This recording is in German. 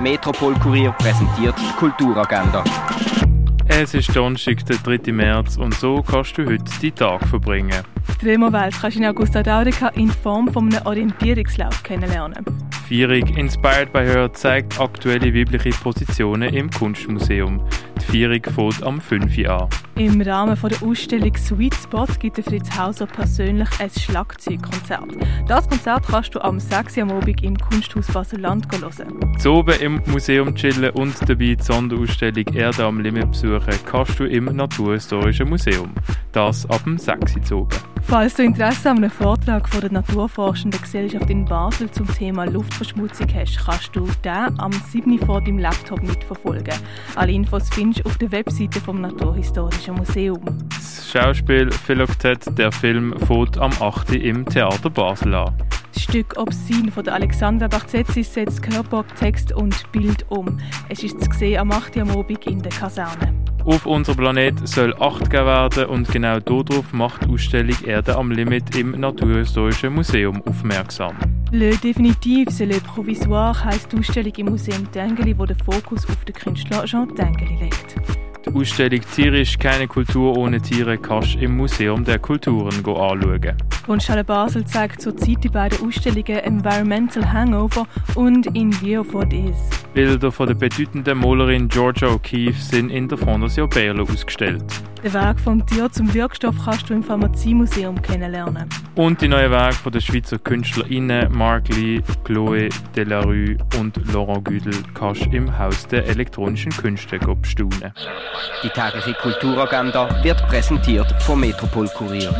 Metropol Kurier präsentiert die Kulturagenda. Es ist Donnerstag, der 3. März und so kannst du heute die Tag verbringen. Die Römerwelt kannst du in Augusta Daurica in Form von einem Orientierungslauf kennenlernen. Vierung Inspired by Her zeigt aktuelle weibliche Positionen im Kunstmuseum. Die Vierung fängt am 5. Uhr an. Im Rahmen der Ausstellung Sweet Spot gibt Fritz Hauser persönlich ein Schlagzeugkonzert. Das Konzert kannst du am 6. Uhr am Abend im Kunsthaus Basel-Land hören. Zu oben im Museum chillen und dabei die Sonderausstellung Erde am Limit besuchen kannst du im Naturhistorischen Museum. Das ab dem 6. Uhr. Falls du Interesse an einem Vortrag von der Naturforschenden Gesellschaft in Basel zum Thema Luftverschmutzung hast, kannst du den am 7. vor deinem Laptop mitverfolgen. Alle Infos findest du auf der Webseite vom Naturhistorischen Museum. Das Schauspiel Philoktet, der Film, fährt am 8. im Theater Basel an. Das Stück Obscene von Alexandra Barzetzi setzt Körper, Text und Bild um. Es ist zu sehen am 8. am Abend in der Kaserne. Auf unserem Planet soll Acht gegeben werden und genau darauf macht die Ausstellung Erde am Limit im Naturhistorischen Museum aufmerksam. Le Definitiv, c'est le Provisoire heisst die Ausstellung im Museum Tengeli, wo den Fokus auf den Künstler Jean Tengeli legt. Die Ausstellung Tierisch keine Kultur ohne Tiere kannst du im Museum der Kulturen anschauen. Kunsthalle Basel zeigt zurzeit die beiden Ausstellungen Environmental Hangover und In View of What Is. Bilder von der bedeutenden Malerin Georgia O'Keeffe sind in der Fondation Berlo ausgestellt. Den Weg vom Tier zum Wirkstoff kannst du im Pharmaziemuseum kennenlernen. Und die neuen Werke von den Schweizer KünstlerInnen Mark Lee, Chloé Delarue und Laurent Güdel kannst du im Haus der elektronischen Künste bestaunen. Die tägliche Kulturagenda wird präsentiert vom Metropol Kurier.